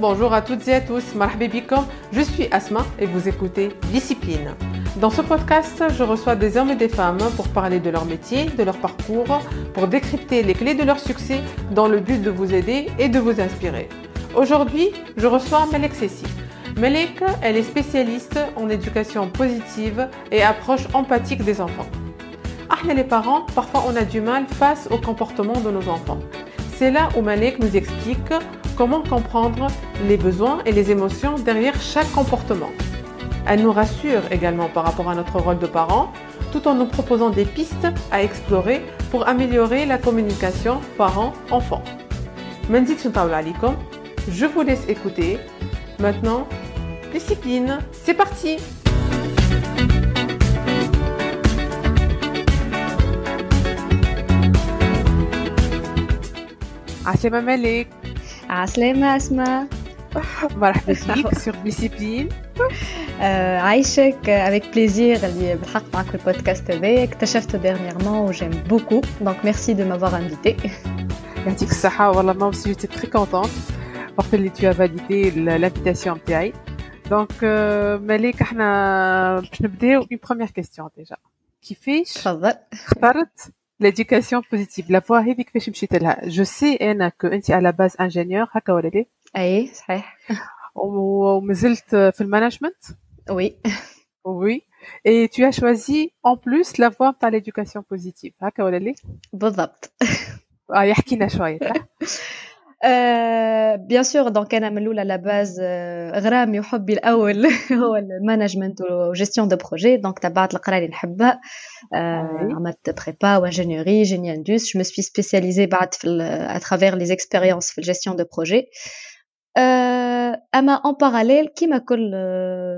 bonjour à toutes et à tous. Je suis Asma et vous écoutez Discipline. Dans ce podcast, je reçois des hommes et des femmes pour parler de leur métier, de leur parcours, pour décrypter les clés de leur succès dans le but de vous aider et de vous inspirer. Aujourd'hui, je reçois Melek Sessi. Melek, elle est spécialiste en éducation positive et approche empathique des enfants. Ah, les parents, parfois on a du mal face au comportement de nos enfants. C'est là où Malek nous explique comment comprendre les besoins et les émotions derrière chaque comportement. Elle nous rassure également par rapport à notre rôle de parent, tout en nous proposant des pistes à explorer pour améliorer la communication parent-enfant. Je vous laisse écouter. Maintenant, discipline, c'est parti! عسلامة مالك عسلامة أسماء مرحبا بك سور ديسيبلين عايشك افيك بليزير اللي بالحق معك في البودكاست هذايا اكتشفته ديرنييرمون وجيم بوكو دونك ميرسي دو مافوار انفيتي يعطيك الصحة والله ما aussi j'étais très contente وقت اللي tu as validé l'invitation نتاعي دونك مالك احنا باش نبداو اون بروميير كيستيون ديجا كيفاش تفضل اخترت l'éducation positive la voie هذيك كيفاش مشيت لها جو سي انا كو انت على باز انجينيور هكا ولا لا اي صحيح ومازلت في المانجمنت وي Oui. Et tu as choisi en plus la voie par l'éducation positive. هكا ولا لا؟ بالضبط. اه يحكي لنا شوية. بيان سور دونك انا من الاولى لا باز غرامي وحبي الاول هو المانجمنت وجيستيون دو بروجي دونك تبعت القرايه اللي نحبها عملت بريبا وانجينيوري جيني اندوس جو مي سبي سبيسياليزي بعد في اترافير لي اكسبيريونس في الجيستيون دو بروجي اما اون باراليل كيما كل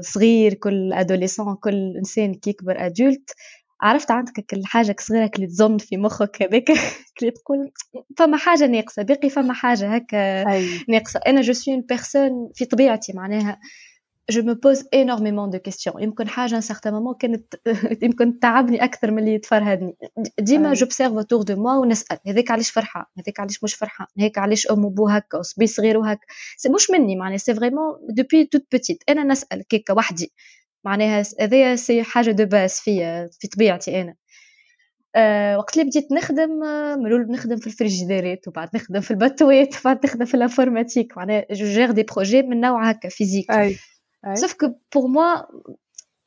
صغير كل ادوليسون كل انسان كي يكبر ادولت عرفت عندك كل حاجة صغيرة اللي تزن في مخك هذاك اللي تقول فما حاجة ناقصة باقي فما حاجة هكا ناقصة. أنا جو سوي اون بيرسون في طبيعتي معناها جو مو بوز انورميمون دو كيستيون يمكن حاجة ان سارتان مومون كانت يمكن تعبني أكثر من اللي تفرهدني. ديما جو بسيرف اوتور دو موا ونسأل هذاك علاش فرحان هذاك علاش مش فرحان هيك علاش أم وبو هكا؟ وصبي صغير وهكا. سي مش مني معناها سي فريمون دوبي توت بوتيت أنا نسأل كيكا وحدي. معناها هذايا سي حاجة دو باس فيا في طبيعتي أنا. أه وقت اللي بديت نخدم من الأول نخدم في الفريجيديرات وبعد نخدم في الباتوات وبعد نخدم في الانفورماتيك. معناها جو جير دي بروجي من نوع هكا فيزيك أي سوف كو بور موا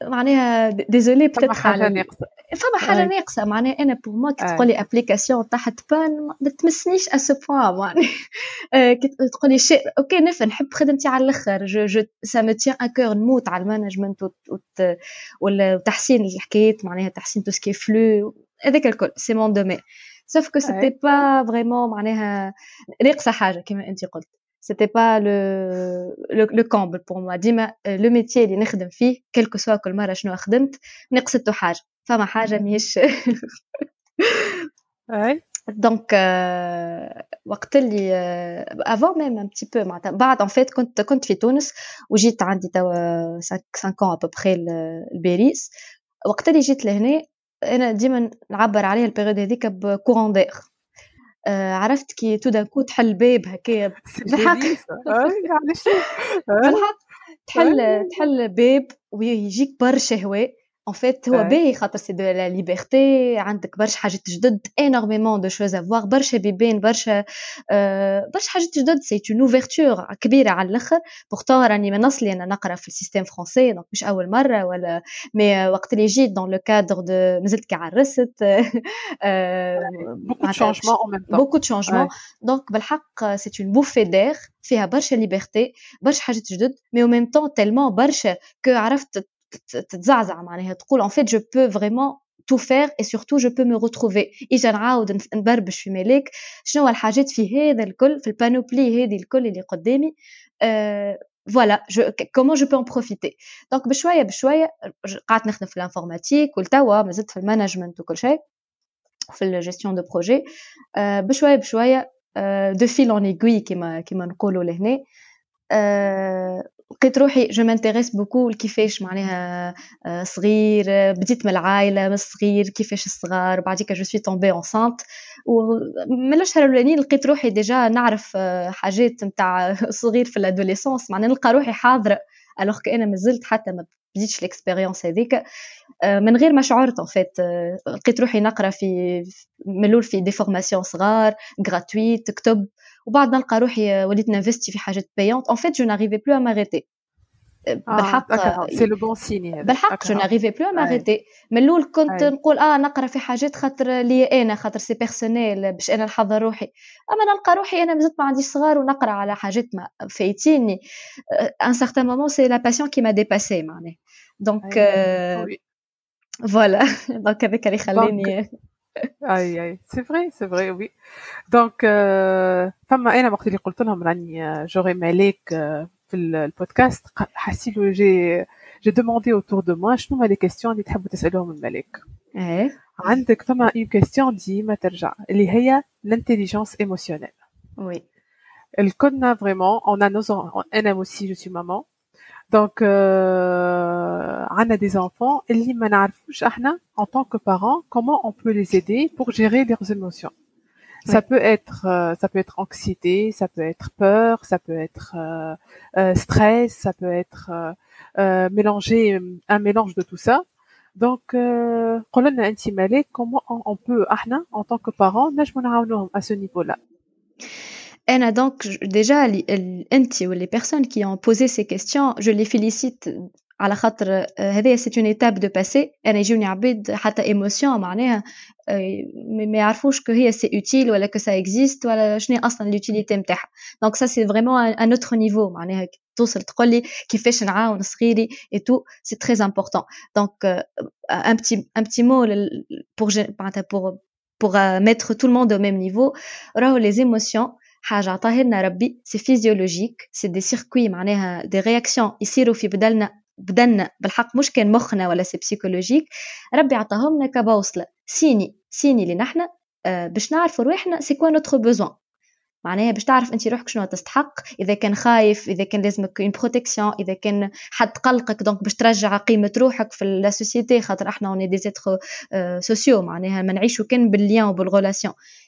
معناها ديزولي فما حاجة ناقصة. فما حاجة ناقصة. معناها أنا بور موا كي تقول لي ابليكاسيون تحت بان ما تمسنيش ا سو بوان معناها كي تقول لي شيء. أوكي نفهم نحب خدمتي على الأخر. جو جو سا مو تيان ان كور نموت على المانجمنت ولا تحسين الحكايات. معناها تحسين تو سكي فلو هذاك الكل. سي مون دومين سوف كو سيتي با فريمون معناها ناقصة حاجة كما أنت قلت. C'était pas le le, le comble pour moi. ديما لو ميتي اللي نخدم فيه كل كو سوا كل مره شنو خدمت نقصته حاجة فما حاجة ماهيش دونك وقت اللي افون ميم ان بتي بو معناتها بعد ان فيت كنت كنت في تونس وجيت عندي توا 5 ans à peu près لباريس وقت اللي جيت لهنا أنا ديما نعبر عليها البيريود هذيك بكورون دير عرفت كي تو دان كو تحل باب هكايا بالحق. بالحق. تحل تحل باب ويجيك برشا هواء. ان فيت هو باهي خاطر سي دو لا ليبرتي عندك برشا حاجات جدد انورميمون دو شوز افواغ برشا بيبان برشا برشا حاجات جدد سي اون اوفرتور كبيره على الاخر بورتون راني من اصلي انا نقرا في السيستيم فرونسي دونك مش اول مره ولا مي وقت اللي جيت دون لو كادر دو مازلت كي عرست بوكو دو شانجمون ان ميم بوكو دو شانجمون دونك بالحق سي اون بوفي دير فيها برشا ليبرتي برشا حاجات جدد مي او ميم طون تيلمون برشا كو عرفت تتزعزع معناها تقول ان فيت جو بو فريمون تو فير اي سورتو جو بو مي روتروفي اجا نعاود نبربش في ملاك شنو الحاجات في هذا الكل في البانوبلي هذه الكل اللي قدامي فوالا كومون جو بو ان بروفيتي دونك بشويه بشويه قعدت نخدم في الانفورماتيك ولتوا مازلت في المانجمنت وكل شيء في الجيستيون دو بروجي بشويه بشويه دو فيل اون ايغوي كيما كيما نقولوا لهنا لقيت روحي جو مانتيريس بوكو لكيفاش معناها آه، صغير بديت من العائلة من الصغير كيفاش الصغار وبعديك جو سوي تومبي اونسانت ومن الأشهر الأولانيين لقيت روحي ديجا نعرف آه، حاجات نتاع صغير في الادوليسونس معناها نلقى روحي حاضرة الوغ أنا مازلت حتى ما بديتش الاكسبيريونس هذيك. آه، من غير ما شعرت ان فيت لقيت روحي نقرأ في ملول في دي فورماسيون صغار غراتويت كتب. وبعد نلقى روحي وليت نانفستي في حاجات بايونت ان فيت جو ناريفي بلو ا ماريتي بالحق سي لو بون سيني بالحق جو ناريفي بلو ماريتي من الأول كنت أي. نقول آه نقرأ في حاجات خاطر لي أنا خاطر سي بيرسونيل باش أنا نحضر روحي. أما نلقى روحي أنا مازلت ما عنديش صغار ونقرأ على حاجات ما فايتيني. ان سارتان مومون سي لا باسيون كي ما ديباسي معناها. دونك فوالا دونك هذاك اللي خلاني اي اي سي فري سي فري وي دونك فما انا وقت اللي قلت لهم راني جوري مالك في البودكاست حسيلو جي جي دوموندي اوتور دو موا شنو هما لي كيستيون اللي تحبوا تسالوهم الملك ايه عندك فما اون كيستيون ديما ترجع اللي هي لانتيليجونس ايموسيونيل وي الكلنا فريمون اون ا نوز انا اوسي جو سي Donc, euh, on a des enfants, et en tant que parents, comment on peut les aider pour gérer leurs émotions? Ça peut être euh, ça peut être anxiété, ça peut être peur, ça peut être euh, euh stress, ça peut être euh, euh, mélanger un mélange de tout ça. Donc comment on peut en tant que parents à ce niveau-là? Anna, donc déjà les personnes qui ont posé ces questions je les félicite على خاطر هذه c'est une étape de passé انا يجوني عباد حتى ايموسيون معناها ما يعرفوش كو هي سي اوتيل ولا كو سا اكزيست ولا شنو اصلا لوتيليتي نتاعها دونك سا سي فريمون ان اوتر نيفو معناها توصل تقول لي كيفاش نعاون صغيري اي تو سي تري امبورطون دونك ان بتي ان بتي مو pour معناتها pour pour mettre tout le monde au même niveau راهو les émotions حاجة. عطاها لنا ربي سي فيزيولوجيك سي دي سيركوي معناها دي رياكسيون يصيروا في بدلنا بدلنا. بالحق مش كان مخنا ولا سي بسيكولوجيك ربي عطاهم لنا كبوصلة. سيني سيني اللي نحنا آه باش نعرفوا روحنا سي كوا نوتر بوزوان معناها باش تعرف انت روحك شنو تستحق. إذا كان خايف إذا كان لازمك اون بروتيكسيون إذا كان حد قلقك دونك باش ترجع قيمة روحك في لا سوسيتي خاطر إحنا اوني دي زيتر سوسيو معناها ما نعيشوا كان بالليان وبالغولاسيون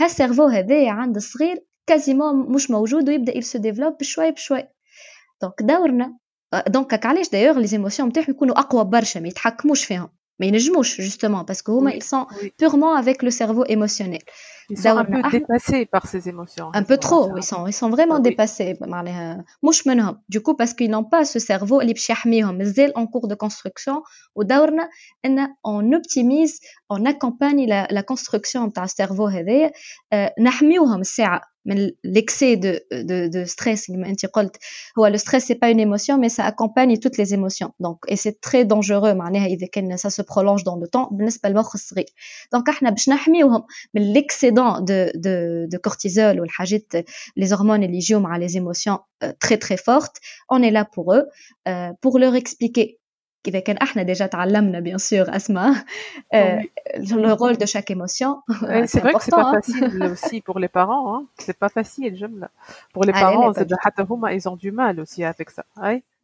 هالسيرفو هذايا عند الصغير كازيمون مش موجود ويبدأ يل سو ديفلوب بشوي بشوي. دونك دورنا. دونك علاش دايوغ لي زيموسيون نتاعهم يكونوا أقوى برشا ما يتحكموش فيهم. ما ينجموش justement parce que هما ils sont purement avec le cerveau émotionnel ils sont un peu dépassés par ces émotions un peu trop ils sont ils sont vraiment dépassés معناها مش منهم du coup parce qu'ils n'ont pas ce cerveau اللي باش يحميهم مازال en cours de construction ودورنا ان on optimise on accompagne la, la construction نتاع السيرفو هذايا نحميوهم الساعه من l'excès de, de, de stress كما انت قلت هو le stress c'est pas une émotion mais ça accompagne toutes les émotions donc et c'est très dangereux معناها اذا كان ça se prolonge dans le temps بالنسبه للمخ الصغير دونك احنا باش نحميوهم من l'excédent de, de, de cortisol والحاجات les hormones اللي يجيو مع les émotions très très fortes on est là pour eux euh, pour leur expliquer اذا كان احنا ديجا تعلمنا bien sûr اسماء le rôle de chaque émotion c'est vrai que c'est pas facile aussi pour les parents hein. c'est pas facile جمله pour les parents حتى هما ils ont du mal aussi avec ça ouais.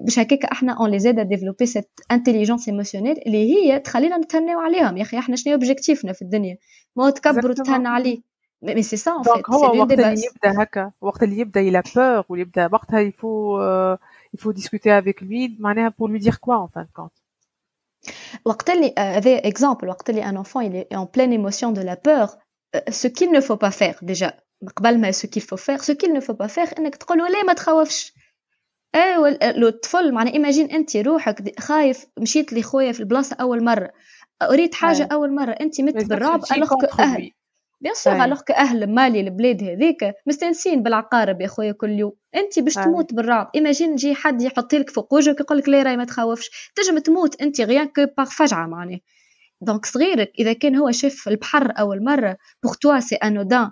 باش هكاك احنا اون لي زيد ديفلوبي سيت انتيليجونس ايموسيونيل اللي هي تخلينا نتهناو عليهم يا اخي احنا شنو اوبجيكتيفنا في الدنيا ما تكبر وتهنى عليه مي سي سا ان فيت هو وقت اللي يبدا هكا وقت اللي يبدا الى بور واللي يبدا وقتها يفو il faut discuter avec lui manière pour lui dire quoi en fin de compte وقت اللي هذا اكزامبل وقت اللي un enfant il est en pleine émotion de la peur ce qu'il ne faut pas faire déjà قبل ما ce qu'il faut faire ce qu'il ne faut pas faire انك تقول له لا ما تخوفش ايوا الطفل معناها ايماجين انت روحك خايف مشيت لخويا في البلاصة أول مرة أريد حاجة أي. أول مرة انت مت بالرعب ألوغ أهل. بيان سور ألوغ أهل مالي البلاد هذيك مستانسين بالعقارب يا خويا كل يوم. انت باش تموت بالرعب ايماجين يجي حد يحط لك فوق وجهك يقول لك لا راي ما تخوفش تنجم تموت انت غيان كو باغ فجعه معناها. دونك صغيرك إذا كان هو شاف البحر أول مرة بوغ توا سي انودان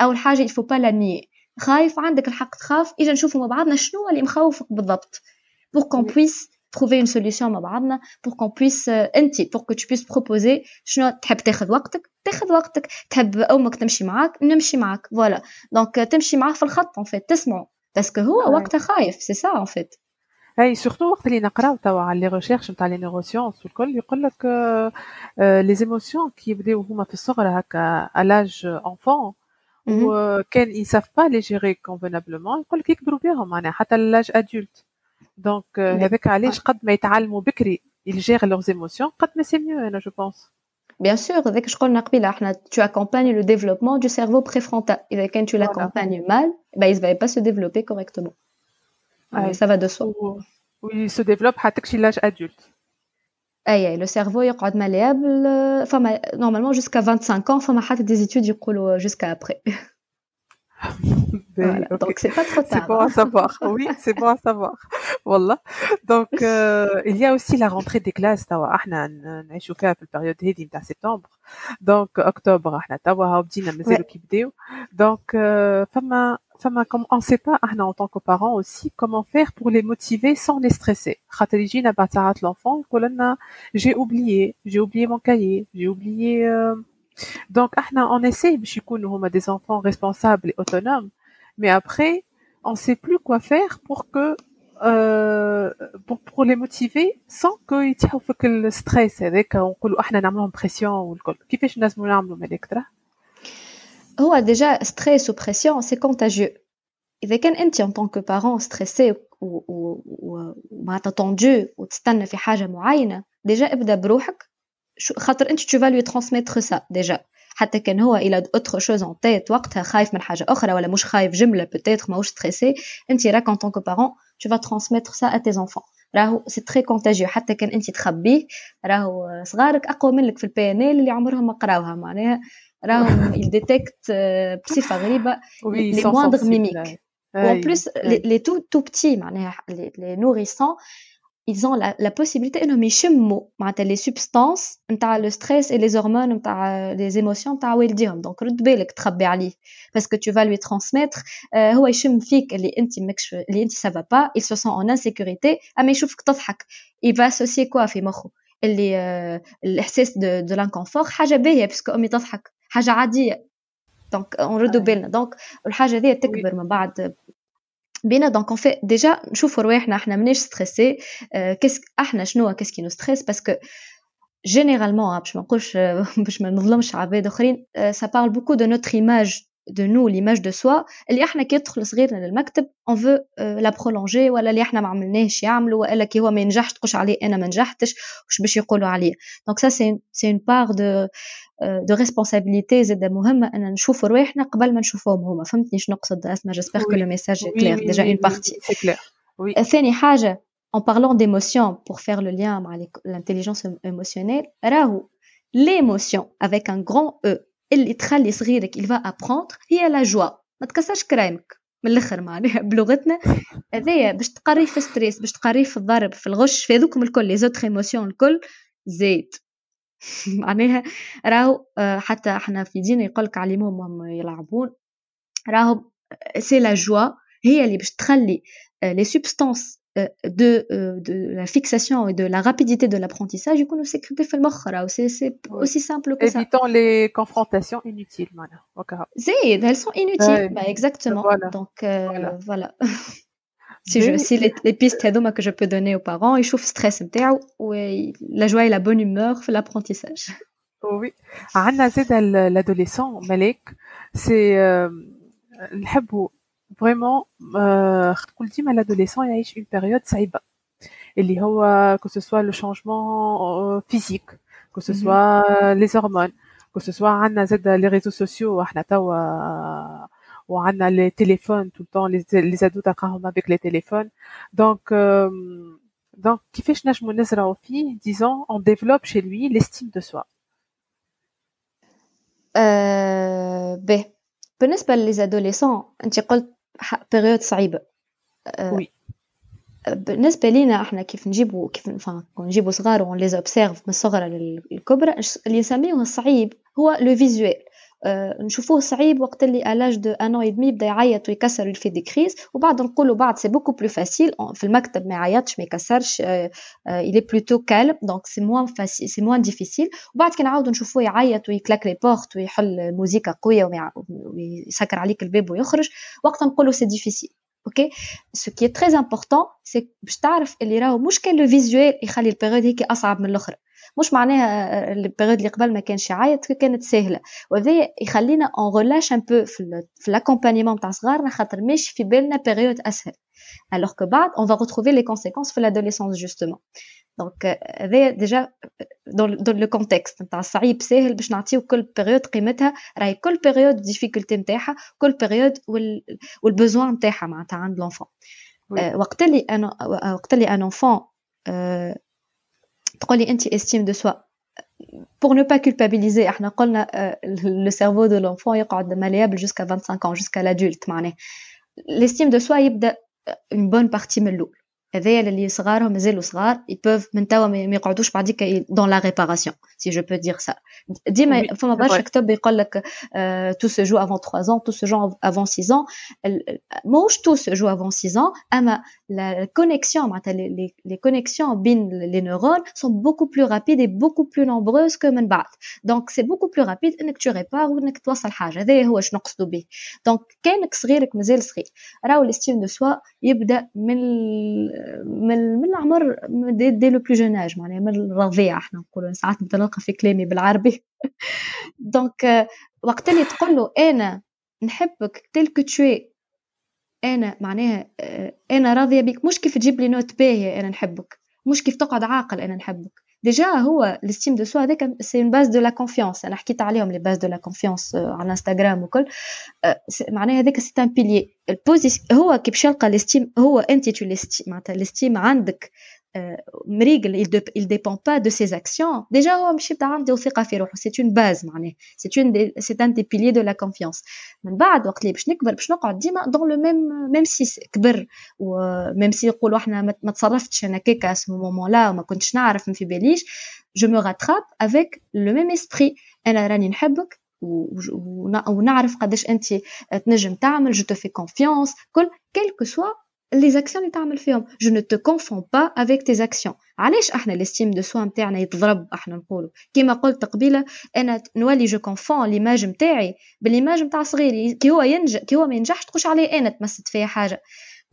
أول حاجة pas la nier. خايف عندك الحق تخاف. اجا نشوفوا مع بعضنا شنو اللي مخوفك بالضبط؟ Pour qu'on puisse trouver une solution مع بعضنا pour qu'on puisse انت pour que tu puisses proposer شنو تحب تاخذ وقتك؟ تاخذ وقتك. تحب أمك تمشي معاك نمشي معاك. فوالا دونك تمشي معاه في الخط ان فيت تسمعوا باسكو هو وقتها خايف سي سا ان فيت أي سورتو وقت اللي نقراو توا على لي ريشيرش نتاع لي نيروسيونس والكل يقول لك لي زيموسيون كي يبداو هما في الصغر هكا الاج انفون وكان ils savent pas les gérer convenablement يقول لك يكبروا بهم معناها حتى لاج ادولت دونك هذاك علاش قد ما يتعلموا بكري ils gèrent leurs émotions قد ما سي mieux انا جو بونس Bien sûr, avec ce qu'on قبيله احنا tu accompagnes le développement du cerveau préfrontal. Et quand tu l'accompagnes mal, ben, il ne va pas se développer correctement. Ouais. Ça va de soi. Oui, il se développe à l'âge adulte. اي لو سيرفو يقعد ماليابل فما نورمالمون جوسكا 25 ans فما حتى دي زيتود يقولوا جوسكا ابري Voilà, okay. donc c'est pas trop tard. C'est bon à savoir. Oui, c'est bon à savoir. Voilà. Donc euh, il y a aussi la rentrée des classes توا احنا نعيشوا فيها في البريود هذه نتاع سبتمبر دونك اكتوبر احنا توا بدينا مازالوا كيبداو دونك فما femme, comme on ne sait pas, en tant que parent aussi, comment faire pour les motiver sans les stresser. l'enfant, j'ai oublié, j'ai oublié mon cahier, j'ai oublié. Euh... Donc, on essaie, nous des enfants responsables et autonomes, mais après, on ne sait plus quoi faire pour que euh, pour, pour les motiver sans qu'ils aient le stress avec on dit احنا نعملهم pression والكل كيفاش نجموا نعملوا ملك ترى هو ديجا ستريس وبريسيون سي كونتاجيو اذا كان انت ان طونك بارون ستريسي ومعناتها طوندو وتستنى في حاجه معينه ديجا ابدا بروحك خاطر انت تو فالوي ترانسميتر سا ديجا حتى كان هو إلى اوتر شوز اون تيت وقتها خايف من حاجة أخرى ولا مش خايف جملة بوتيتر ماهوش ستريسي انت راك ان طونك بارون تو فا ترانسميتر سا ا تي زونفون راهو سي تري كونتاجيو حتى كان انت تخبيه راهو صغارك أقوى منك في البي ان ال اللي عمرهم ما قراوها. معناها راهم il détecte بصفة غريبة moindres mimiques. En plus les, les tout tout petits معناها les nourrissants ils ont la, la possibilité انهم يشموا معناتها les substances نتاع le stress et les hormones نتاع les émotions نتاع والديهم دونك رد بالك تخبي عليه parce que tu vas lui transmettre آه هو يشم فيك اللي انت مكش اللي انت ça va pas il se sent en insécurité اما يشوفك تضحك il va associer quoi في مخه اللي آه الاحساس دو دو لانكونفور حاجه باهيه باسكو امي تضحك حاجه عاديه دونك نردوا بالنا دونك الحاجه هذه تكبر من بعد بينا دونك اون في ديجا نشوفوا رواحنا احنا ماناش ستريسي كيس احنا شنو كيس كي نو ستريس باسكو جينيرالمون باش ما نقولش باش ما نظلمش عباد اخرين سا بارل بوكو دو نوتر ايماج de nous l'image de soi اللي احنا كي يدخل صغيرنا للمكتب on veut euh, la prolonger ولا اللي احنا ما عملناهش يعملوا والا كي هو ما ينجحش تقولش عليه انا ما نجحتش واش باش يقولوا عليه دونك سا سي سي اون بار دو دو ريسبونسابيلتي زاد مهمه ان نشوفوا رواحنا قبل ما نشوفوهم هما فهمتني شنو نقصد اسمع جيسبر كو لو ميساج كلير ديجا اون بارتي ثاني حاجه en parlant d'émotion pour faire le lien avec l'intelligence émotionnelle راهو l'émotion avec un grand E اللي تخلي صغيرك va apprendre هي لا جوا ما تكسرش كرايمك من الأخر معناها بلغتنا. هذايا باش تقري في ستريس باش تقري في الضرب في الغش في هذوكم الكل لي زوتر ايموسيون الكل زيد. معناها راهو حتى إحنا في دين يقولك علموهم وهم يلعبون راهو سي لا جوا هي اللي باش تخلي لي سوبستانس de, de la fixation et de la rapidité de l'apprentissage يكونوا sécurité في المخ راهو c'est c'est aussi simple que ça évitons les confrontations inutiles معناها زيد elles sont inutiles bah exactement voilà. donc euh, voilà, voilà. si je si les, les pistes هذوما que je peux donner aux parents يشوف stress نتاعو و la joie et la bonne humeur في l'apprentissage oui عندنا زاد l'adolescent ملك c'est نحبوا vraiment تقول ديما l'adolescent يعيش une période صعيبه اللي هو que ce soit le changement physique que ce soit les hormones que ce soit عندنا زاد les réseaux sociaux احنا توا وعندنا les téléphones tout le temps les, les ados تلقاهم avec les téléphones donc euh, donc كيفاش نجمو نزرعو فيه disons on développe chez lui l'estime de soi euh, به بالنسبة للادوليسون انت قلت بيريود صعيبة. وي بالنسبة لينا إحنا كيف نجيبو كيف نجيبو صغار ون لي اوبسيرف من الصغرى للكبرى اللي نسميوه الصعيب هو لو فيزوال نشوفوه صعيب وقت اللي الاج دو ان اون دمي بدا يعيط ويكسر ويفي دي كريز وبعد نقولوا بعد سي بوكو بلو فاسيل في المكتب ما يعيطش ما يكسرش الي بلوتو كالم دونك سي موان فاسيل سي موان ديفيسيل وبعد كي نعاودوا نشوفوه يعيط ويكلاك لي بورت ويحل موزيكا قوية ويسكر عليك الباب ويخرج. وقت نقولوا سي ديفيسيل أوكي سو كي تري امبورطون سي باش تعرف اللي راهو مش كان لو فيزوال يخلي البيريود هيك أصعب من الأخرى. مش معناها البيريود اللي قبل ما كانش يعيط كانت سهلة. وهذا يخلينا اون ريلاش ان بو في لاكومبانيمون تاع صغارنا خاطر مش في بالنا بيريود أسهل. Alors que بعد on va retrouver les conséquences في l'adolescence justement. دونك هذا ديجا دون لو كونتكست نتاع صعيب ساهل باش نعطيو كل بيريود قيمتها. راهي كل بيريود ديفيكولتي نتاعها كل بيريود والبوزوان نتاعها معناتها عند لونفون وقت اللي أنا وقت اللي ان انفون تقولي انت استيم دو سوا pour ne pas culpabiliser احنا قلنا le cerveau de l'enfant يقعد malléable jusqu'à 25 ans jusqu'à l'adulte معناه l'estime de soi يبدا une bonne partie من الاول هذايا اللي صغارهم مازالوا صغار يبوف من توا ما يقعدوش بعديك دون لا ريباراسيون سي جو بو دير سا ديما فما برشا كتب يقول لك تو سو جو افون 3 ans تو سو جو افون 6 ans موش تو سو جو افون 6 ans اما la connexion معناتها les connexions بين les neurones sont beaucoup plus rapides et beaucoup plus nombreuses que من بعد دونك سي beaucoup plus rapide انك تو ريبار وانك توصل حاجه هذا هو اش نقصدوا به دونك كانك صغيرك مازال صغير راهو الاستيم دو سوا يبدا من من من العمر دي, دي لو بلو جون اج معناها من الرضيع إحنا نقولوا. ساعات نتلقى في كلامي بالعربي. دونك وقت اللي تقول له أنا نحبك تلك تشوي أنا معناها أنا راضية بك مش كيف تجيب لي نوت باهية أنا نحبك. مش كيف تقعد عاقل أنا نحبك. ديجا هو الاستيم دو سوا هذاك سي اون باز دو لا كونفيونس أنا حكيت عليهم لي باز دو لا كونفيونس على انستغرام وكل. معناها هذاك سي ان بيلي البوزي هو كي باش يلقى الاستيم هو أنت تو الاستيم معناتها الاستيم عندك. Euh, il ne dépend pas de ses actions. Déjà, oh, c'est une base, c'est, c'est un des piliers de la confiance. Dans le même, même si c'est ou euh, même si à ce moment-là, je me rattrape avec le même esprit. Euh, je te fais confiance, quel que soit لي زاكسيون اللي تعمل فيهم جو نو تو كونفون با افيك تي زاكسيون علاش إحنا الاستيم دو سوا نتاعنا يتضرب إحنا نقولوا كيما قلت قبيله أنا نولي جو كونفون ليماج نتاعي بالليماج نتاع صغيري كي هو ينجح كي هو ما ينجحش تقولش عليه أنا تمست فيا حاجة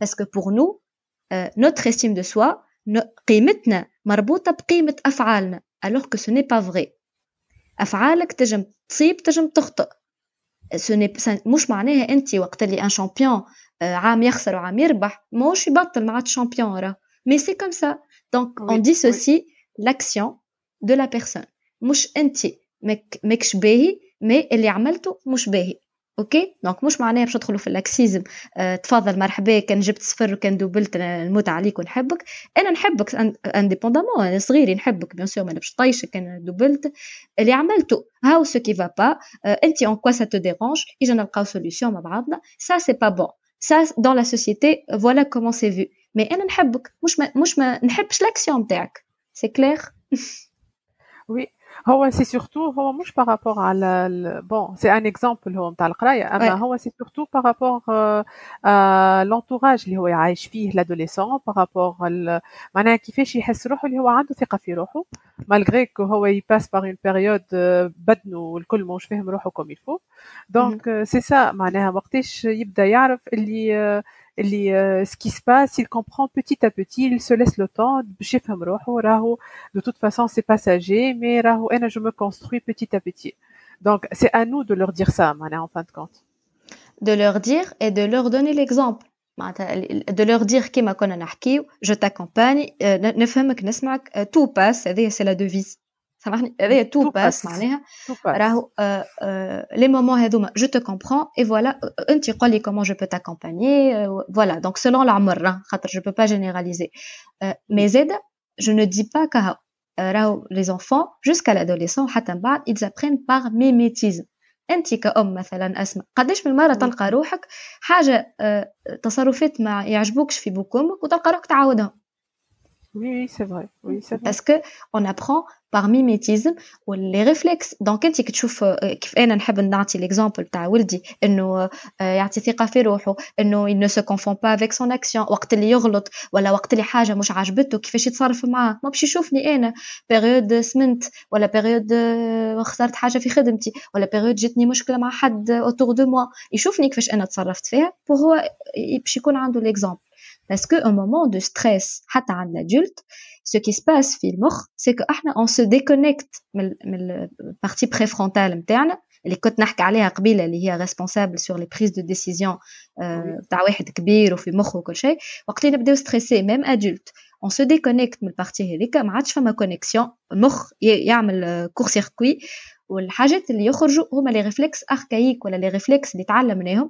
باسكو بور نو نوتر استيم دو سوا قيمتنا مربوطه بقيمه افعالنا الوغ كو سو ني با فري افعالك تجم تصيب تجم تخطئ سوني مش معناها انت وقت اللي ان شامبيون عام يخسر وعام يربح ماهوش يبطل ما عاد شامبيون راه مي سي كوم سا دونك اون ديسوسي لاكسيون دو لا بيرسون مش انت ماكش باهي مي اللي عملته مش باهي اوكي دونك مش معناها باش ندخلوا في الاكسيزم أه تفضل مرحبا كان جبت صفر وكان دوبلت نموت عليك ونحبك انا نحبك انديبوندامون انا صغيري نحبك بيان سور ما باش طيشك كان دوبلت اللي عملته هاو سو كي فا با انت اون كوا سا تو ديرونج اجا نلقاو سوليوشن مع بعضنا سا سي با بون ça dans la société voilà comment c'est vu mais انا نحبك مش ما مش ما نحبش l'action نتاعك c'est clair oui هو سي سورتو هو مش بارابور على بون سي ان اكزامبل هو نتاع القرايه اما هو سي سورتو بارابور لونتوراج اللي هو عايش فيه لادوليسون بارابور معناها كيفاش يحس روحه اللي هو عنده ثقه في روحه مالغري كو هو يباس بار اون بيريود بدنه والكل مش فاهم روحه كوم يفو دونك سي سا معناها وقتاش يبدا يعرف اللي اللي ce qui se passe il comprend petit à petit il se laisse le temps باش يفهم روحه راهو de toute façon c'est passager mais راهو انا je me construis petit à petit donc c'est à nous de leur dire ça معناها en fin de compte de leur dire et de leur donner l'exemple de leur dire كيما كنا نحكيو je t'accompagne نفهمك نسمعك tout passe هذه c'est la devise سامحني هذايا تو باس معناها راهو لي مومون هذوما جو تو كومبرون اي فوالا انت قول لي كومون جو بو تاكومباني فوالا دونك سولون العمر خاطر جو بو با جينيراليزي مي زاد جو نو دي با كها راهو لي زونفون جوسكا لادوليسون حتى من بعد ils apprennent par mimétisme أنت كأم مثلا اسمع قداش من مرة تلقى روحك حاجة تصرفات ما يعجبوكش في بوك وتلقى روحك تعاودهم Oui, oui, c'est vrai. Oui, c'est vrai. Parce que on apprend par mimétisme les réflexes. دونك انت كتشوف كيف أنا نحب نعطي ليكزامبل تاع ولدي انه يعطي ثقه في روحه انه il ne se confond pas avec son action. وقت اللي يغلط ولا وقت اللي حاجة مش عجبته كيفاش يتصرف معاه ما باش يشوفني أنا بيريود سمنت ولا بيريود خسرت حاجة في خدمتي ولا بيريود جاتني مشكله مع حد اوتور دو موا يشوفني كيفاش أنا تصرفت فيها هو باش يكون عنده ليكزامبل Parce qu'au moment de stress, حتى عند l'adulte, ce qui se passe في المخ, c'est que احنا on se déconnecte من من البارتي préfrontale نتاعنا اللي كنت نحكي عليها قبيله اللي هي responsable sur les prises de décision تاع واحد كبير وفي مخه وكل شيء وقت اللي نبداو ستريسي ميم ادولت on se déconnecte من البارتي هذيك ما عادش فما كونيكسيون المخ يعمل كور سيركوي والحاجات اللي يخرجوا هما لي ريفلكس اركايك ولا لي ريفلكس اللي تعلمناهم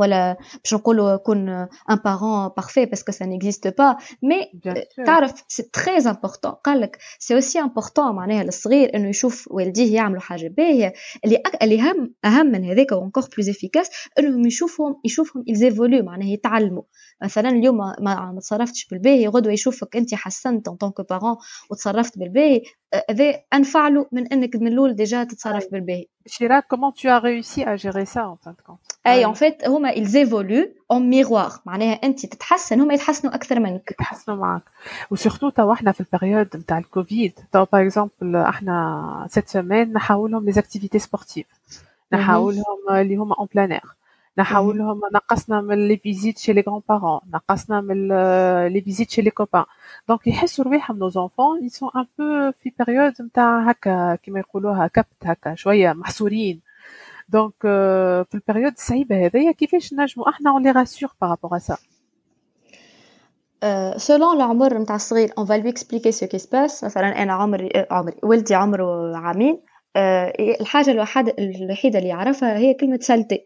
voilà باش نقولوا كون un parent parfait parce que ça n'existe pas mais تعرف c'est très important قال لك c'est aussi important معناها الصغير انه يشوف والديه يعملوا حاجه باهيه اللي اللي اهم اهم من هذاك وانكور بلوز افيكاس انهم يشوفهم يشوفهم ils évoluent معناها يتعلموا مثلا اليوم ما, ما تصرفتش بالباهي غدوه يشوفك انت حسنت ان طونك بارون وتصرفت بالباهي هذا انفع له من انك من الاول ديجا تتصرف بالباهي Chirac, comment tu as réussi à gérer ça en fin de compte اي en fait هما ils évoluent en miroir معناها انت تتحسن هما يتحسنوا اكثر منك يتحسنوا معك وسورتو تو احنا في البريود نتاع الكوفيد تو باغ اكزومبل احنا سيت سيمين نحاولهم لي اكتيفيتي سبورتيف نحاولهم اللي هما اون بلان اير نحاولهم نقصنا من لي فيزيت شي لي غران بارون نقصنا من لي فيزيت شي لي كوبان. دونك يحسوا رواحهم نو زونفون ils sont un peu في بيريود نتاع هكا كيما يقولوها كبت هكا شوية محصورين. دونك في البيريود الصعيبة هذيا كيفاش نجموا إحنا اون لي راسور بارابور ا سا سولون العمر نتاع الصغير اون فالوي اكسبليكي سو كي سباس مثلا أنا عمري عمري ولدي عمره عامين. الحاجة الوحيدة الوحيدة اللي يعرفها هي كلمة سالتي.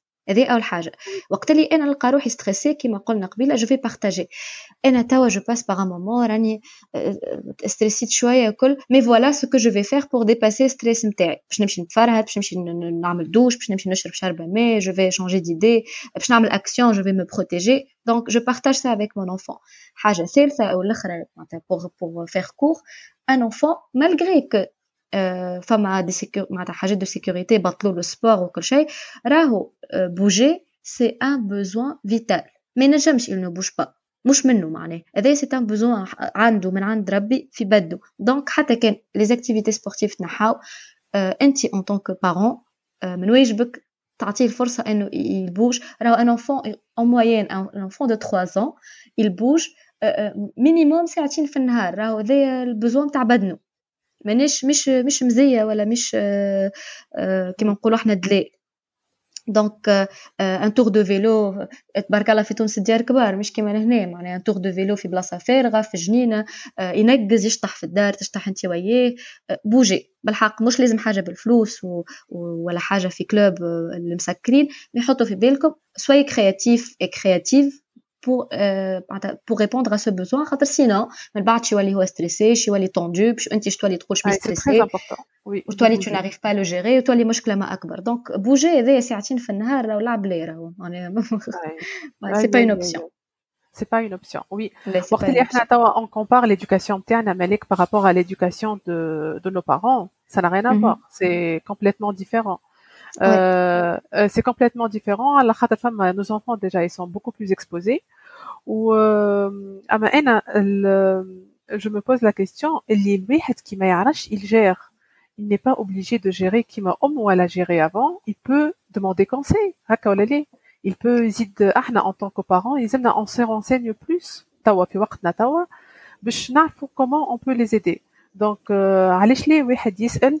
هذه اول حاجه وقت اللي انا نلقى روحي ستريسي كيما قلنا قبيله جو في بارتاجي انا توا جو باس باغ مومون راني ستريسيت شويه كل مي فوالا سو كو جو في فير بور ديباسي ستريس نتاعي باش نمشي نتفرهد باش نمشي نعمل دوش باش نمشي نشرب شربه ماء جو في شونجي ديدي باش نعمل اكسيون جو في مو بروتيجي دونك جو بارتاج سا افيك مون انفون حاجه ثالثه او الاخرى معناتها بور بور فير كور ان انفون مالغري كو فما دي سيكور معناتها حاجات دو سيكوريتي بطلوا لو سبور وكل شيء راهو بوجي سي ان بوزوان فيتال ما ينجمش il ne bouge مش منه معناه هذا سي ان بوزوان عنده من عند ربي في بده دونك حتى كان لي زاكتيفيتي سبورتيف تنحاو انت ان طونك بارون من واجبك تعطيه الفرصة انه يبوج راهو ان انفون ان موين ان انفون دو 3 ans il مينيموم ساعتين في النهار راهو هذايا البوزوان تاع بدنه مانيش مش مش مزية ولا مش كيما نقولوا إحنا دلي. دونك ان تور دو فيلو تبارك الله في تونس الديار كبار مش كيما لهنا معناها ان تور دو فيلو في بلاصة فارغة في جنينة ينقز يشطح في الدار تشطح انت وياه بوجي بالحق مش لازم حاجة بالفلوس و... ولا حاجة في كلوب المسكرين. يحطوا في بالكم سوي كرياتيف اي كرياتيف pour euh, pour répondre à ce besoin خاطر sinon من بعد شي يولي هو ستريسي شي يولي تونجو باش انت تولي تقول باش ستريسي وتولي تو ناريف با لو جيري وتولي مشكله ما اكبر دونك بوجي هذايا ساعتين في النهار راهو لعب لي راهو سي با اون اوبسيون c'est pas une option. Oui. وقت اللي احنا توا on compare l'éducation نتاعنا مالك par rapport à l'éducation de de nos parents, ça n'a rien à voir. C'est complètement différent. Euh, euh, c'est complètement différent. À la femme, nos enfants déjà, ils sont beaucoup plus exposés. Ou euh, je me pose la question, il gère. Il n'est pas obligé de gérer qui m'a homme ou elle a géré avant. Il peut demander conseil. Il peut hésiter en tant que parent, ils aiment on se renseigne plus. Tawa fi waqtna tawa باش نعرفوا comment on peut les aider. Donc علاش ليه واحد يسأل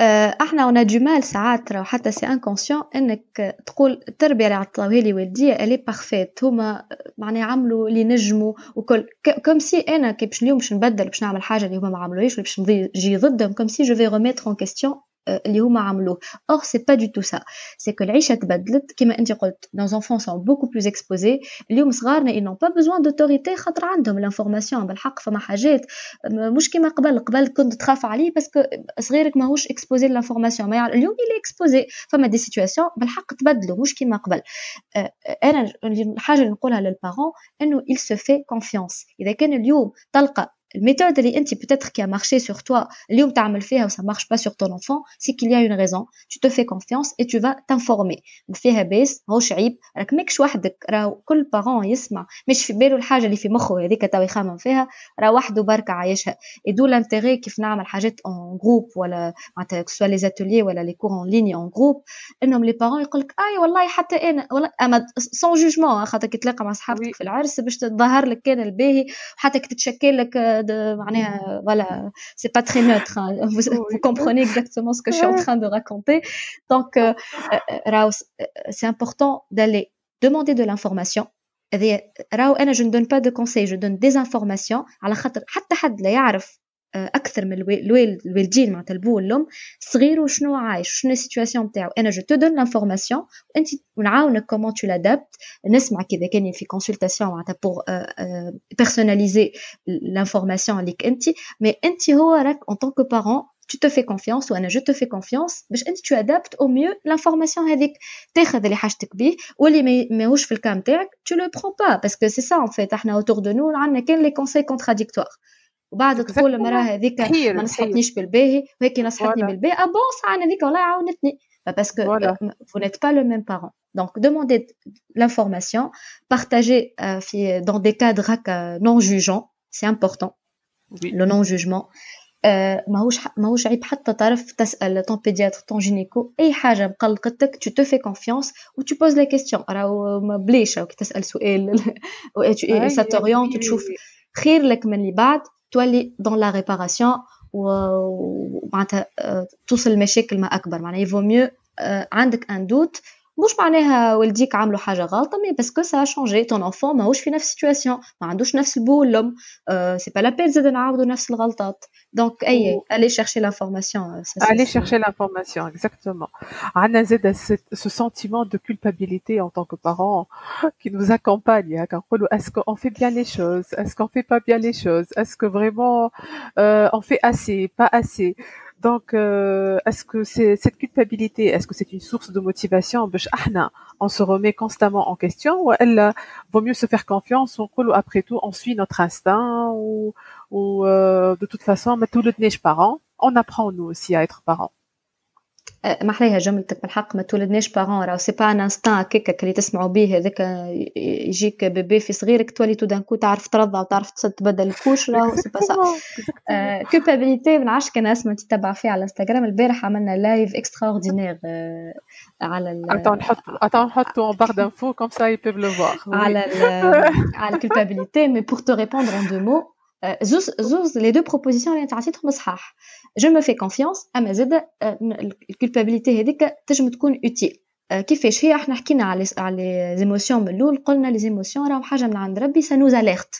إحنا اون دو مال ساعات راهو حتى سي انكونسيون انك تقول التربية اللي عطاوها لي والدي الي بارفيت هما معناها عملوا اللي نجموا وكل. كوم سي أنا كي باش اليوم باش نبدل باش نعمل حاجة اللي هما ما عملوهاش باش نجي ضدهم كوم سي جو في ريميتر اون كيستيون اللي هما عملوه اور سي با دو تو سا سي كو العيشه تبدلت كيما انت قلت نو زونفون سون بوكو بلوز اكسبوزي اليوم صغارنا اي نون با بوزوان دوتوريتي خاطر عندهم لانفورماسيون بالحق فما حاجات مش كيما قبل قبل كنت تخاف عليه باسكو صغيرك ماهوش اكسبوزي لانفورماسيون ما اليوم يلي اكسبوزي فما دي سيتوياسيون بالحق تبدلوا مش كيما قبل انا الحاجه اللي نقولها للبارون انه il se fait confiance اذا كان اليوم تلقى الميثود اللي انت peut-être qui a marché sur toi اليوم تعمل فيها و ça marche pas sur ton enfant c'est qu'il y a une raison tu te fais confiance et tu vas t'informer فيها بيس ماهوش عيب راك ماكش وحدك راه كل بارون يسمع مش في باله الحاجه اللي في مخه هذيك تو يخمم فيها راه وحده برك عايشها اي دو لانتيغي كيف نعمل حاجات اون جروب ولا معناتها سوا لي زاتوليي ولا لي كور اون ليني اون جروب انهم لي بارون يقول لك اي والله حتى انا والله اما سون جوجمون خاطر كي تلاقى مع صحابك في العرس باش تظهر لك كان الباهي حتى كي تتشكل لك voilà, c'est pas très neutre. Hein. Vous, vous, comprenez exactement ce que je suis en train de raconter. Donc, euh, euh, c'est important d'aller demander de l'information. je ne donne pas de conseils, je donne des informations. على خاطر حتى حد لا يعرف اكثر من الوالدين معناتها البو والام صغير وشنو عايش شنو السيتواسيون نتاعو انا جو تو دون لانفورماسيون وانت ونعاونك كومون تو لادابت نسمعك اذا كان في كونسلتاسيون معناتها بور بيرسوناليزي لانفورماسيون ليك انت مي انت هو راك ان طونك بارون tu te fais confiance وانا je te fais confiance باش انت tu adaptes au mieux l'information هذيك تاخذ اللي حاجتك به واللي ماهوش في الكام تاعك tu le prends pas parce que c'est ça en fait احنا autour de nous عندنا كان les conseils contradictoires وبعد تقول المراه هذيك ما نصحتنيش بالباهي وهيك نصحتني voilà. بالباهي اه بون ساعه هذيك والله عاونتني parce que voilà. vous n'êtes pas le même parent donc demandez l'information partagez euh, dans des cadres euh, non jugeants c'est important oui. le non jugement ماهوش ماهوش عيب حتى تعرف تسال طون بيدياتر طون جينيكو اي حاجه مقلقتك تو تو في كونفيونس و تو بوز لا كيستيون راهو بليش راهو كي تسال سؤال سا توريونت تشوف خير لك من اللي بعد تولي دون لا ريباراسيون ومعناتها توصل المشاكل ما اكبر معناها يفو ميو عندك ان دوت مش معناها والديك عملوا حاجه غلطه مي باسكو سا شونجي طون انفون ماهوش في نفس السيتواسيون ما عندوش نفس البو والام سي با لا بين زاد نعاودوا نفس الغلطات دونك اي allez chercher l'information allez chercher l'information exactement عندنا زاد ce sentiment de culpabilité en tant que parent qui nous accompagne نقولوا est-ce qu'on fait bien les choses est-ce qu'on fait pas bien les choses est-ce que vraiment euh, on fait assez pas assez donc, euh, est-ce que c'est cette culpabilité, est-ce que c'est une source de motivation On se remet constamment en question ou elle vaut mieux se faire confiance ou après tout on suit notre instinct ou, ou euh, de toute façon, mais tout le neige parent, on apprend nous aussi à être parents. محليها جملتك بالحق ما تولدناش بارون راهو سي با ان انستان هكاك اللي تسمعوا به هذاك يجيك بيبي في صغيرك تولي تو دان كو تعرف ترضع وتعرف تبدل الكوش. راهو سي با سا كوبابيليتي ما نعرفش كان اسمها تتبع فيه على الانستغرام البارح عملنا لايف اكسترا اوردينير على ال اتون نحط اتون نحطو ان بار دانفو كوم سا يي بيف لو فوار على على الكوبابيليتي مي بور تو ريبوندر ان دو مو زوز زوز لي دو بروبوزيسيون اللي عطيتهم صحاح. جو مو في كونفيونس اما زاد الكولبابيليتي هذيك تنجم تكون اوتيل كيفاش هي احنا حكينا على على زيموسيون من الاول قلنا لي زيموسيون راهم حاجه من عند ربي سا نوز اليرت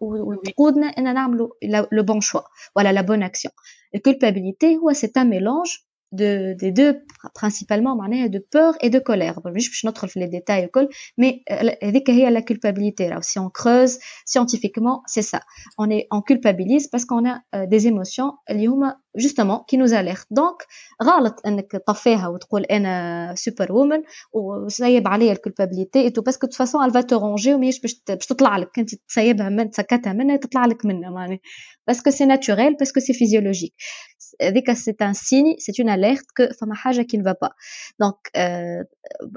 وتقودنا ان نعملوا لو بون شوا ولا لا بون اكسيون الكولبابيليتي هو سي ان ميلونج de, des deux principalement معناها de peur et de colère مش باش ندخل في les détails الكل mais هذيك هي la culpabilité alors si on creuse scientifiquement c'est ça on est on culpabilise parce qu'on a euh, des émotions اللي هما justement qui nous alertent donc غلط انك تطفيها وتقول انا سوبر وومن وسيب عليا الكولبابيليتي تو باسكو دو فاسون الفا تورونجي وماهيش باش باش تطلع لك انت تسيبها من تسكتها منها تطلع لك منها معناها باسكو سي ناتوريل باسكو سي فيزيولوجيك هذيك سي ان سيني سي اون اليرت كو فما حاجه كي نفا با دونك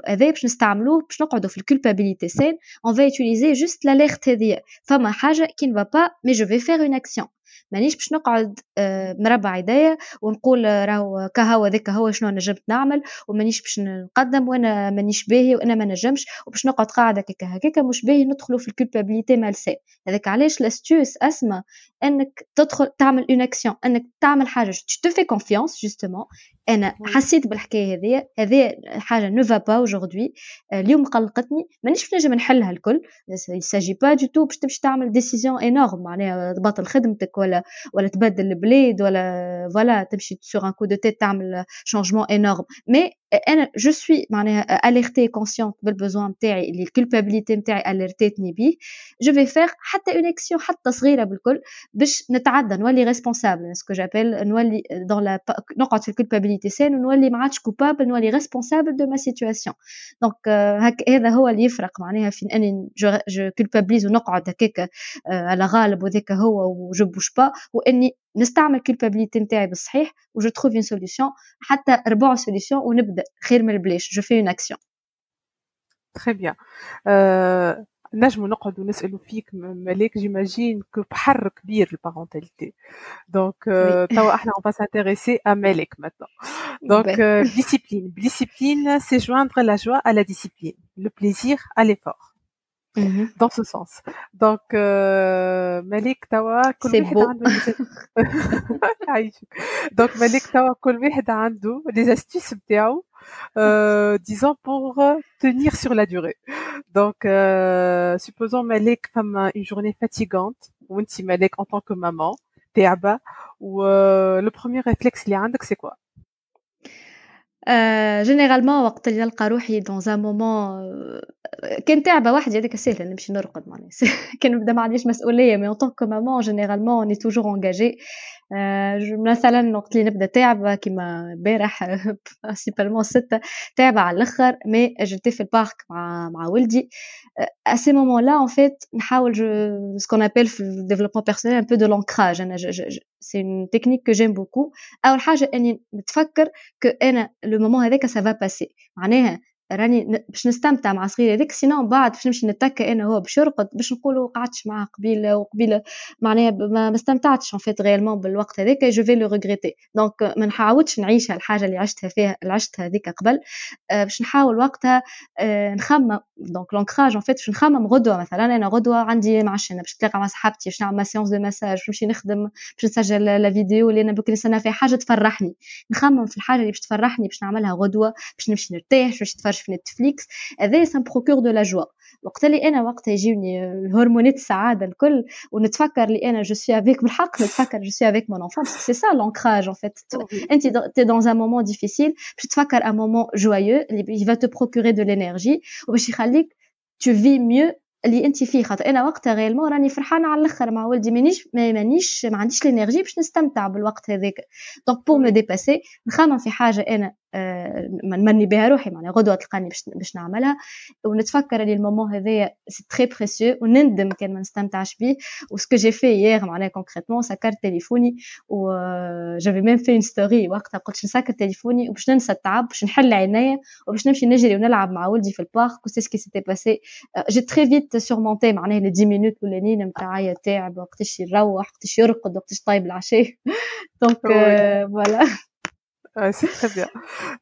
هذا باش نستعملوه باش نقعدوا في الكولبابيليتي سين اون فا يوتيليزي جوست لاليرت هذيا فما حاجه كي نفا با مي جو في فير اون اكسيون مانيش باش نقعد مربع يديا ونقول راهو كهو ذاك هو شنو نجمت نعمل ومانيش باش نقدم وأنا مانيش باهي وأنا ما نجمش وباش نقعد قاعدة كيكا هكاكا مش باهي ندخلوا في الكولبابيليتي مالسان هذاك علاش لاستيوس أسمى إنك تدخل تعمل اون اكسيون إنك تعمل حاجة. تو في كونفيونس جوستومون أنا حسيت بالحكاية هذه هذه حاجة نو فا با اودوربي اليوم قلقتني. مانيش نجم نحلها الكل. ساجي با دو تو باش تمشي تعمل ديسيزيون انورم معناها تبطل خدمتك ولا ولا تبدل البلاد ولا فوالا تمشي سور ان كو دو تيت تعمل شونجمون انورم مي أنا جو سوي معناها اليرتي كونسيونت بالبوزوان نتاعي اللي الكولبابيليتي نتاعي اليرتيتني بيه. جو في فير حتى اون اكسيون حتى صغيرة بالكل باش نتعدى نولي ريسبونسابل سكو جابيل نولي دون لا نقعد في الكولبابيليتي سين ونولي ما عادش كوبابل نولي ريسبونسابل دو ما سيتواسيون دونك هك هذا هو اللي يفرق معناها في أني جو كولبابليز ونقعد هكاك على غالب وذاك هو وجو بوش با وأني نستعمل كولبابيليتي نتاعي بالصحيح وجو تروف اون سوليسيون حتى ربع سوليسيون ونبدا خير من البلاش جو في اون اكسيون تري بيان نجمو نقعدو نسالو فيك ملاك جيماجين كو بحر كبير البارونتاليتي دونك توا احنا اون باس انتريسي ا مالك maintenant دونك discipline discipline c'est joindre la joie à la discipline le plaisir à l'effort dans ce sens donc مالك توا كل واحد عنده donc مالك توا كل واحد عنده لي astuces نتاعو euh, disons pour tenir sur la durée. Donc, euh, supposons Malek comme une journée fatigante, ou si Malek en tant que maman, Théaba, ou euh, le premier réflexe اللي عندك c'est quoi جينيرالمون وقت اللي نلقى روحي دون ان مومون كان تعبه وحدي هذاك سهل نمشي نرقد معناها كان نبدا ما عنديش مسؤوليه مي اون طونك مامون جينيرالمون اوني توجور انجاجي مثلا وقت اللي نبدا تعبه كيما البارح برينسيبالمون ستة تعبه على الاخر مي جيتي في البارك مع مع ولدي ا سي مومون لا ان فيت نحاول جو سكون ابل في الديفلوبمون بيرسونيل ان بو دو لونكراج انا سي اون تكنيك كو جيم بوكو اول حاجه اني نتفكر كو انا لو مومون هذاك سا فا باسي معناها راني باش نستمتع مع صغيري هذيك سينو بعد باش نمشي نتكا أنا هو باش يرقد باش نقولوا قعدتش معاه قبيلة وقبيلة معناها ما استمتعتش ان فيت غيالمون بالوقت هذاك جو في لو ريغريتي دونك ما نحاولش نعيش الحاجة اللي عشتها فيها اللي عشتها هذيك قبل. باش نحاول وقتها نخمم. دونك لونكراج ان فيت باش نخمم غدوة مثلا. أنا غدوة عندي معشنه باش نتلاقى مع صحابتي باش نعمل سيونس دو مساج باش نمشي نخدم باش نسجل لا فيديو اللي أنا بكري نستنى فيها. حاجة تفرحني. نخمم في الحاجة اللي باش تفرحني باش نعملها غدوة باش نمشي نرتاح باش نتفرج في نتفليكس هذا سان بروكور دو لا جوا وقت اللي انا وقت يجيوني الهرمونات السعاده الكل ونتفكر لي انا جو سوي افيك بالحق نتفكر جو سوي افيك مون انفون سي سا لونكراج ان فيت انت تي دون ان مومون ديفيسيل باش تفكر ان مومون جويو اللي va te procurer de l'énergie وباش يخليك tu vis mieux اللي انت فيه خاطر أنا وقتها غيالمون راني فرحانة على الأخر. مع ولدي مانيش مانيش ما عنديش الإنرجي باش نستمتع بالوقت هذاك. دونك بور مو ديباسي نخمم في حاجة أنا آه، نمني بها روحي. معناها غدوة تلقاني باش نعملها. ونتفكر اللي المومون هذايا سي تري بريسيو وندم كان ما نستمتعش به وسكو جي في يير معناها كونكريتمون سكرت تليفوني. و جافي ميم في ستوري وقتها قلت نسكر تليفوني؟ وباش ننسى التعب باش نحل عينيا وباش نمشي نجري ونلعب مع ولدي في البارك. وسي سكي سيتي باسي جي تري فيت سورمونتي معناها لي 10 مينوت الاولانيين نتاعي تعب وقتاش يروح وقتاش يرقد وقتاش طايب العشاء دونك فوالا Euh, c'est très bien.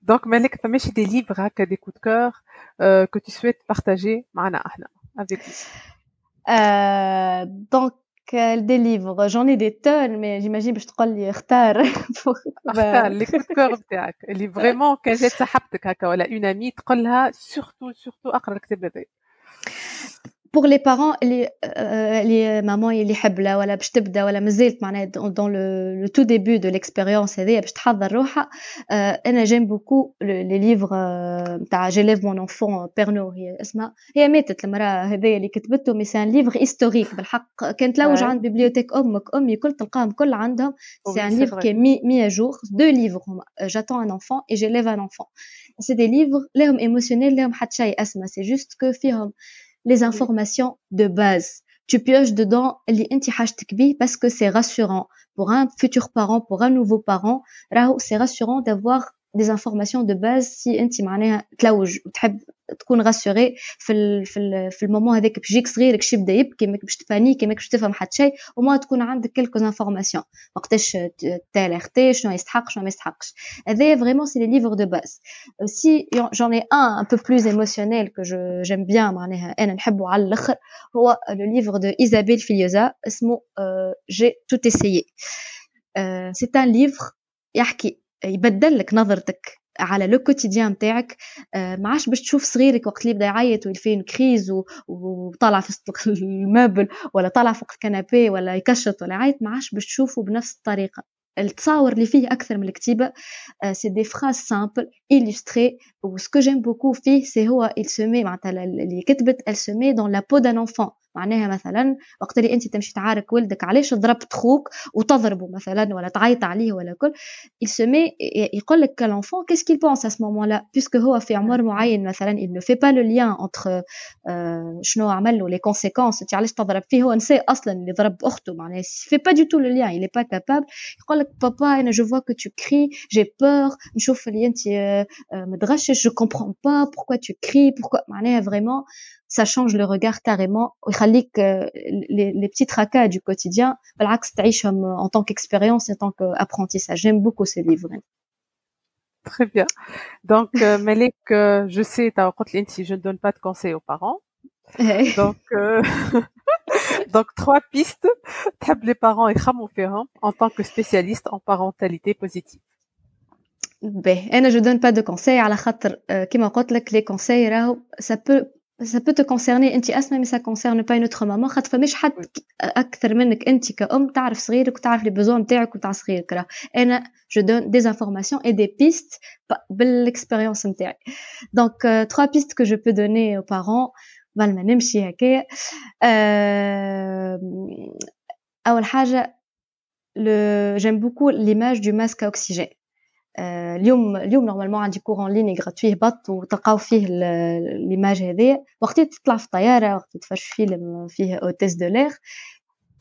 Donc, Malek, tu des livres, hein, des coups de cœur euh, que tu souhaites partager avec nous. Euh, donc, des livres, j'en ai des tonnes, mais j'imagine que je te les retard. les coups de cœur اللي vraiment كان جات صاحبتك هكا ولا une amie تقول لها surtout surtout اقرا الكتاب هذا pour les parents اللي اللي ماما اللي يحب لا ولا باش تبدا ولا مازالت معناها دون لو تو ديبي دو ليكسبيريونس هذيا باش تحضر روحها انا جيم بوكو لي ليفغ نتاع جيليف مون انفون بيرنو هي اسمها هي ماتت المراه هذيا اللي كتبته مي سان ليفغ هيستوريك بالحق كانت تلوج عند بيبليوتيك امك امي كل تلقاهم كل عندهم سي ان ليفغ كي 100 جور دو ليفغ هما جاتون ان انفون اي جيليف ان انفون سي دي ليفغ لهم ايموسيونيل لهم حتى شيء اسمى سي جوست كو فيهم les informations de base. Tu pioches dedans parce que c'est rassurant. Pour un futur parent, pour un nouveau parent, c'est rassurant d'avoir des informations de base si انت معناها تلوج وتحب تكون غاسوري في ال في ال في المومون هذاك باش يجيك صغيرك شي يبدا يبكي ماك باش تبانيكي ماك باش تفهم حتى شيء وما تكون عندك كيلكو انفورماسيون وقتاش تاليرتي شنو يستحق شنو ما يستحقش هذا فريمون سي لي ليفر دو باز سي جون اي ان ان بو بلوز ايموسيونيل كو جو جيم بيان معناها انا نحبه على الاخر هو لو ليفر دو ايزابيل فيليوزا اسمه جي توت اسيي سي ان ليفر يحكي يبدل لك نظرتك على لو كوتيديان نتاعك. آه، ما عادش باش تشوف صغيرك وقت اللي يبدا يعيط ويلفين كريز وطالع في المابل ولا طالع فوق الكنابي ولا يكشط ولا يعيط ما عادش باش تشوفه بنفس الطريقة. التصاور اللي فيه أكثر من الكتيبة. سي دي فراز سامبل illustré وسكو جيم بوكو فيه سي هو il se معناتها اللي كتبت elle se met dans la peau d'un enfant. معناها مثلا وقت اللي انت تمشي تعارك ولدك علاش ضربت خوك وتضربه مثلا ولا تعيط عليه ولا كل il se met يقول لك l'enfant qu'est-ce qu'il pense à ce moment-là puisque هو في عمر معين مثلا il ne fait pas le lien entre euh, شنو عمل له les conséquences انت علاش تضرب فيه هو نسى اصلا اللي ضرب اخته معناها il fait pas du tout le lien il est pas capable يقول لك بابا انا je vois que tu cries j'ai peur نشوف اللي انت متغشش je comprends pas pourquoi tu cries pourquoi معناها vraiment ça change le regard carrément ويخليك les, les petits tracas du quotidien بالعكس تعيشهم en tant qu'expérience en tant qu'apprentissage j'aime beaucoup ces livres Très bien. Donc, euh, Malik, euh, je sais, tu as dit je ne donne pas de conseils aux parents. donc, euh, donc, trois pistes. les parents et en tant que spécialiste en parentalité positive. Ben, je donne pas de conseils على خاطر كما قلت لك les conseils راهو ça peut ça peut te concerner انت اسمع mais ça concerne pas une autre maman خاطر فماش حد اكثر منك انت كأم تعرف صغيرك وتعرف لي بيزون نتاعك وتاع صغيرك راه انا je donne des informations et des pistes بالاكسبيريونس نتاعي donc euh, trois pistes que je peux donner aux parents قبل ما نمشي هكايا euh, اول حاجه le j'aime beaucoup l'image du masque à oxygène اليوم اليوم نورمالمون عندي كور اون لين غراتوي هبط وتلقاو فيه ليماج هذيا وقت تطلع في الطيارة وقت تفرج فيلم فيه اوتيس دو لير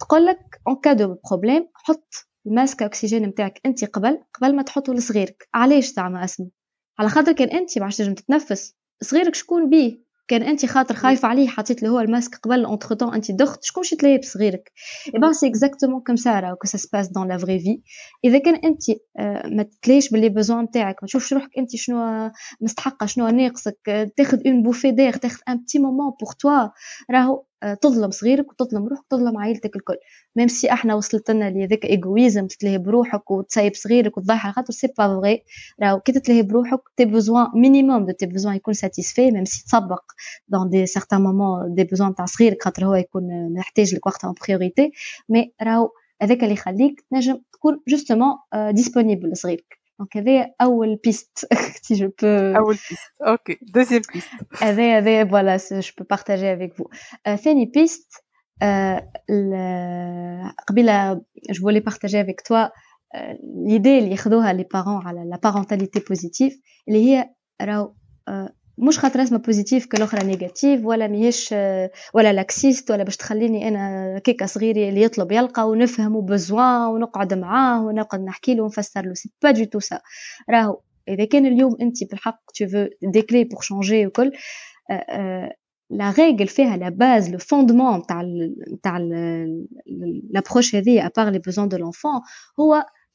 تقول لك اون كا دو بروبليم حط الماسك اكسجين نتاعك أنت قبل قبل ما تحطه لصغيرك. علاش زعما اسمه على خاطر كان أنت ما تنجم تتنفس. صغيرك شكون بيه؟ كان انت خاطر خايفة عليه حطيت له هو الماسك قبل اونتر طون انت دخت شكون شي تلاقي بصغيرك؟ اي بان سي اكزاكتومون كوم سا راهو كو سا سباس دون لا فري في إذا كان انت ما تلاقيش باللي بوزوان نتاعك ما تشوفش روحك انت شنو مستحقة شنو ناقصك تاخذ اون بوفي دير تاخذ ان بتي مومون بور توا راهو تظلم صغيرك وتظلم روحك وتظلم عائلتك الكل. ميم سي إحنا وصلت لنا اللي هذاك ايغويزم تتلهي بروحك وتسيب صغيرك وتضحي على خاطر سي با فغي راهو كي تتلهي بروحك تي بوزوان مينيموم دو تي بوزوان يكون ساتيسفي ميم سي تسبق دون دي سيغتان مومون دي بوزوان تاع صغيرك خاطر هو يكون محتاج لك وقتها اون بريوريتي مي راهو هذاك اللي يخليك تنجم تكون جوستومون ديسپونيبل لصغيرك. Donc, avait Owl Piste, si je peux. Owl Piste, ok. Deuxième piste. Avait, avait, voilà, je peux partager avec vous. Euh, Piste, euh, le... je voulais partager avec toi euh, l'idée, les parents, à la parentalité positive. Elle est, مش خاطر اسمها بوزيتيف كالاخرى نيجاتيف ولا ميهش ولا لاكسيست ولا باش تخليني أنا كيكا صغيري اللي يطلب يلقى ونفهمه بزوان ونقعد معاه ونقعد نحكي له ونفسر له. سي با دو تو سا راهو إذا كان اليوم أنت بالحق تو فو دي كلي بور شونجي وكل لا ريغل فيها لا باز لو فوندمون تاع تاع لابروش هذه ابار لي بوزون دو لونفون هو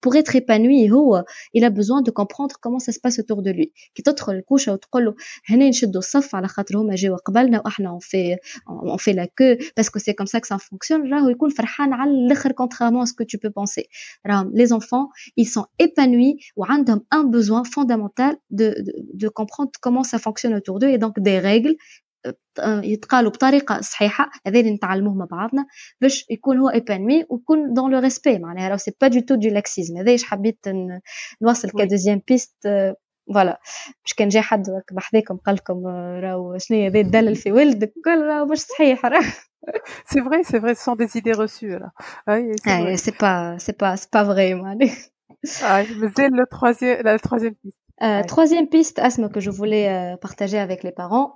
pour être épanoui هو il a besoin de comprendre comment ça se passe autour de lui كي تدخل الكوشه وتقول له هنا نشدوا الصف على خاطر هما جاوا قبلنا واحنا اون في اون في لا كو باسكو سي كوم سا كو سا فونكسيون راهو يكون فرحان على الاخر contrairement à ce que tu peux penser راهم les enfants ils sont épanouis وعندهم un besoin fondamental de, de, de comprendre comment ça fonctionne autour d'eux et donc des règles يتقالوا بطريقه صحيحه هذا اللي نتعلموه مع بعضنا باش يكون هو ايبانوي ويكون دون لو ريسبي معناها راهو سي با دو تو دو لاكسيزم هذا ايش حبيت نوصل كدوزيام بيست فوالا باش كان جاي حد بحذاكم قال لكم راهو شنو هذا تدلل في ولدك كل راهو مش صحيح راه C'est vrai, c'est vrai, ce sont des idées reçues là. Oui, c'est pas, c'est pas, c'est pas vrai, معناها. Ah, mais le troisième, la troisième piste. Euh, troisième piste, Asma, que je voulais euh, partager avec les parents,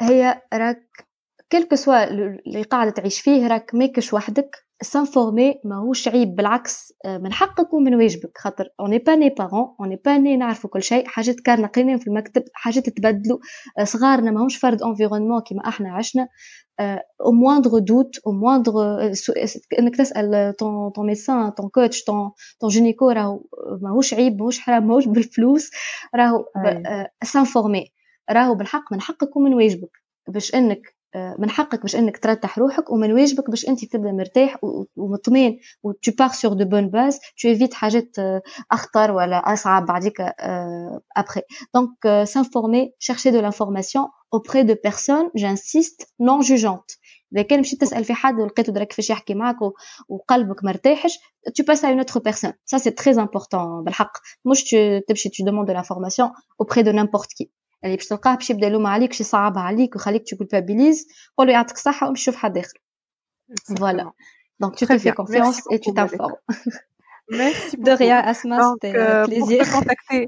هي راك كل كو سوا اللي قاعدة تعيش فيه راك ماكش وحدك سانفورمي ماهوش عيب بالعكس من حقك ومن واجبك. خاطر اوني با ني بارون اوني با ني نعرفوا كل شيء. حاجات كارنا قريناهم في المكتب حاجات تبدلوا صغارنا ماهمش فرد انفيرونمون كيما إحنا عشنا. أو موندر دوت أو موندر انك تسأل طون طون ميسان طون كوتش طون طون جينيكو راهو ماهوش عيب ماهوش حرام ماهوش بالفلوس راهو سانفورمي. راهو بالحق من حقك ومن واجبك باش انك من حقك باش انك ترتاح روحك ومن واجبك باش انت تبدا مرتاح ومطمئن و tu pars sur de bonnes bases tu évites حاجات اخطر ولا اصعب بعديك après donc s'informer chercher de l'information auprès de personnes j'insiste non jugeantes اذا كان مشيت تسال في حد ولقيته درك كيفاش يحكي معك وقلبك مرتاحش tu passes à une autre personne ça c'est très important بالحق مش تمشي tu demandes de l'information auprès de n'importe qui اللي باش تلقاه باش يبدا يلوم عليك باش يصعب عليك ويخليك tu culpabilises قول له يعطيك الصحة ومشي شوف حد آخر فوالا دونك tu te fais confiance et tu t'informes Merci De rien, Asma, c'était un plaisir. Pour te contacter,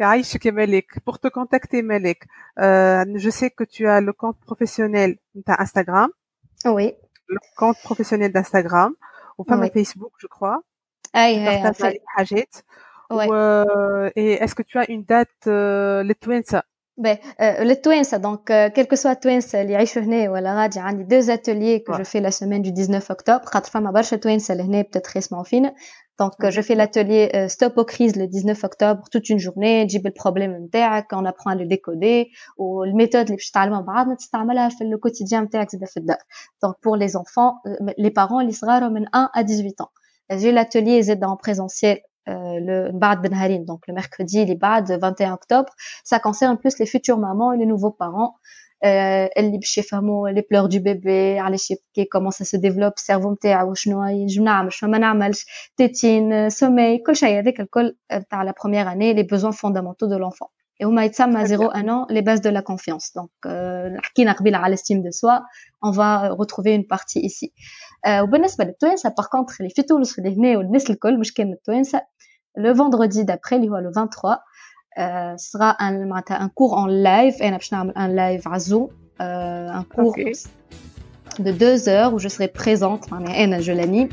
Aïchik et Malik, pour te contacter, Malik, euh, je sais que tu as le compte professionnel d'Instagram. Oui. Le compte professionnel d'Instagram, ou pas Oui. Facebook, je crois. أي هي Partage عفوا. عليه حاجات. Ouais. Ou, euh, et est-ce que tu as une date euh, للتوانسة ben, euh, le Twins, donc, euh, quel que soit Twins, les Aïchouhne ou la Radja, j'ai deux ateliers que je fais la semaine du 19 octobre. Quand je ma barche Twins, elle est peut-être récemment fine. Donc, euh, je mhm. fais l'atelier euh, Stop aux crises le 19 octobre, toute une journée, j'ai le problème quand on apprend à le décoder, ou la méthode les bah, le quotidien Donc, pour les enfants, euh, les parents, les 1 à 18 ans. J'ai l'atelier Z en présentiel le بعد بنهارين donc le mercredi اللي بعد 21 octobre ça concerne plus les futures mamans et les nouveaux parents آه، اللي باش يفهموا لي بلور دو بيبي علاش يبكي كومون سا سو ديفلوب السيرفو نتاعو شنو ينجم نعمل شنو ما نعملش تيتين سومي كل شيء هذاك الكل تاع لا بروميير اني لي بوزوان فوندامونتو دو لونفون Et on Tsam à 0 1 an les bases de la confiance. Donc, euh, à l'estime de soi, on va euh, retrouver une partie ici. Euh, au bah, par contre, les les le le vendredi d'après, le 23, sera un, un cours en live, un un cours de deux heures où je serai présente, je l'anime.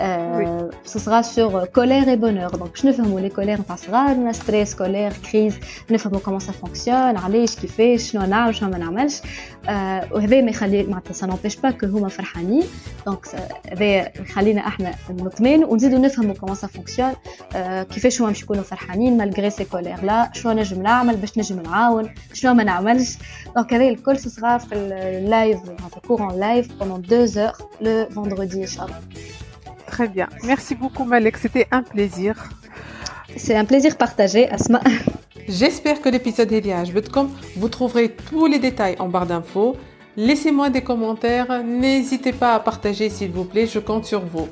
euh, ce sera sur euh, colère et bonheur donc باش نفهموا les colères نتاع صغارنا stress colère crise نفهموا comment ça fonctionne علاش كيفاش شنو نعمل شنو ما نعملش آه وهذا ما يخلي معناتها ça n'empêche pas que هما فرحانين دونك هذا يخلينا احنا نطمئن ونزيدوا نفهموا comment ça fonctionne آه كيفاش هما باش يكونوا فرحانين مالغري سي كولير لا شنو نجم نعمل باش نجم نعاون شنو ما نعملش دونك هذا الكل ce sera في اللايف معناتها cours en live pendant deux heures le vendredi ان شاء الله Très bien. Merci beaucoup Malek, c'était un plaisir. C'est un plaisir partagé, Asma. J'espère que l'épisode est comme vous trouverez tous les détails en barre d'infos. Laissez-moi des commentaires, n'hésitez pas à partager s'il vous plaît, je compte sur vous.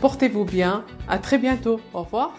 Portez-vous bien, à très bientôt, au revoir.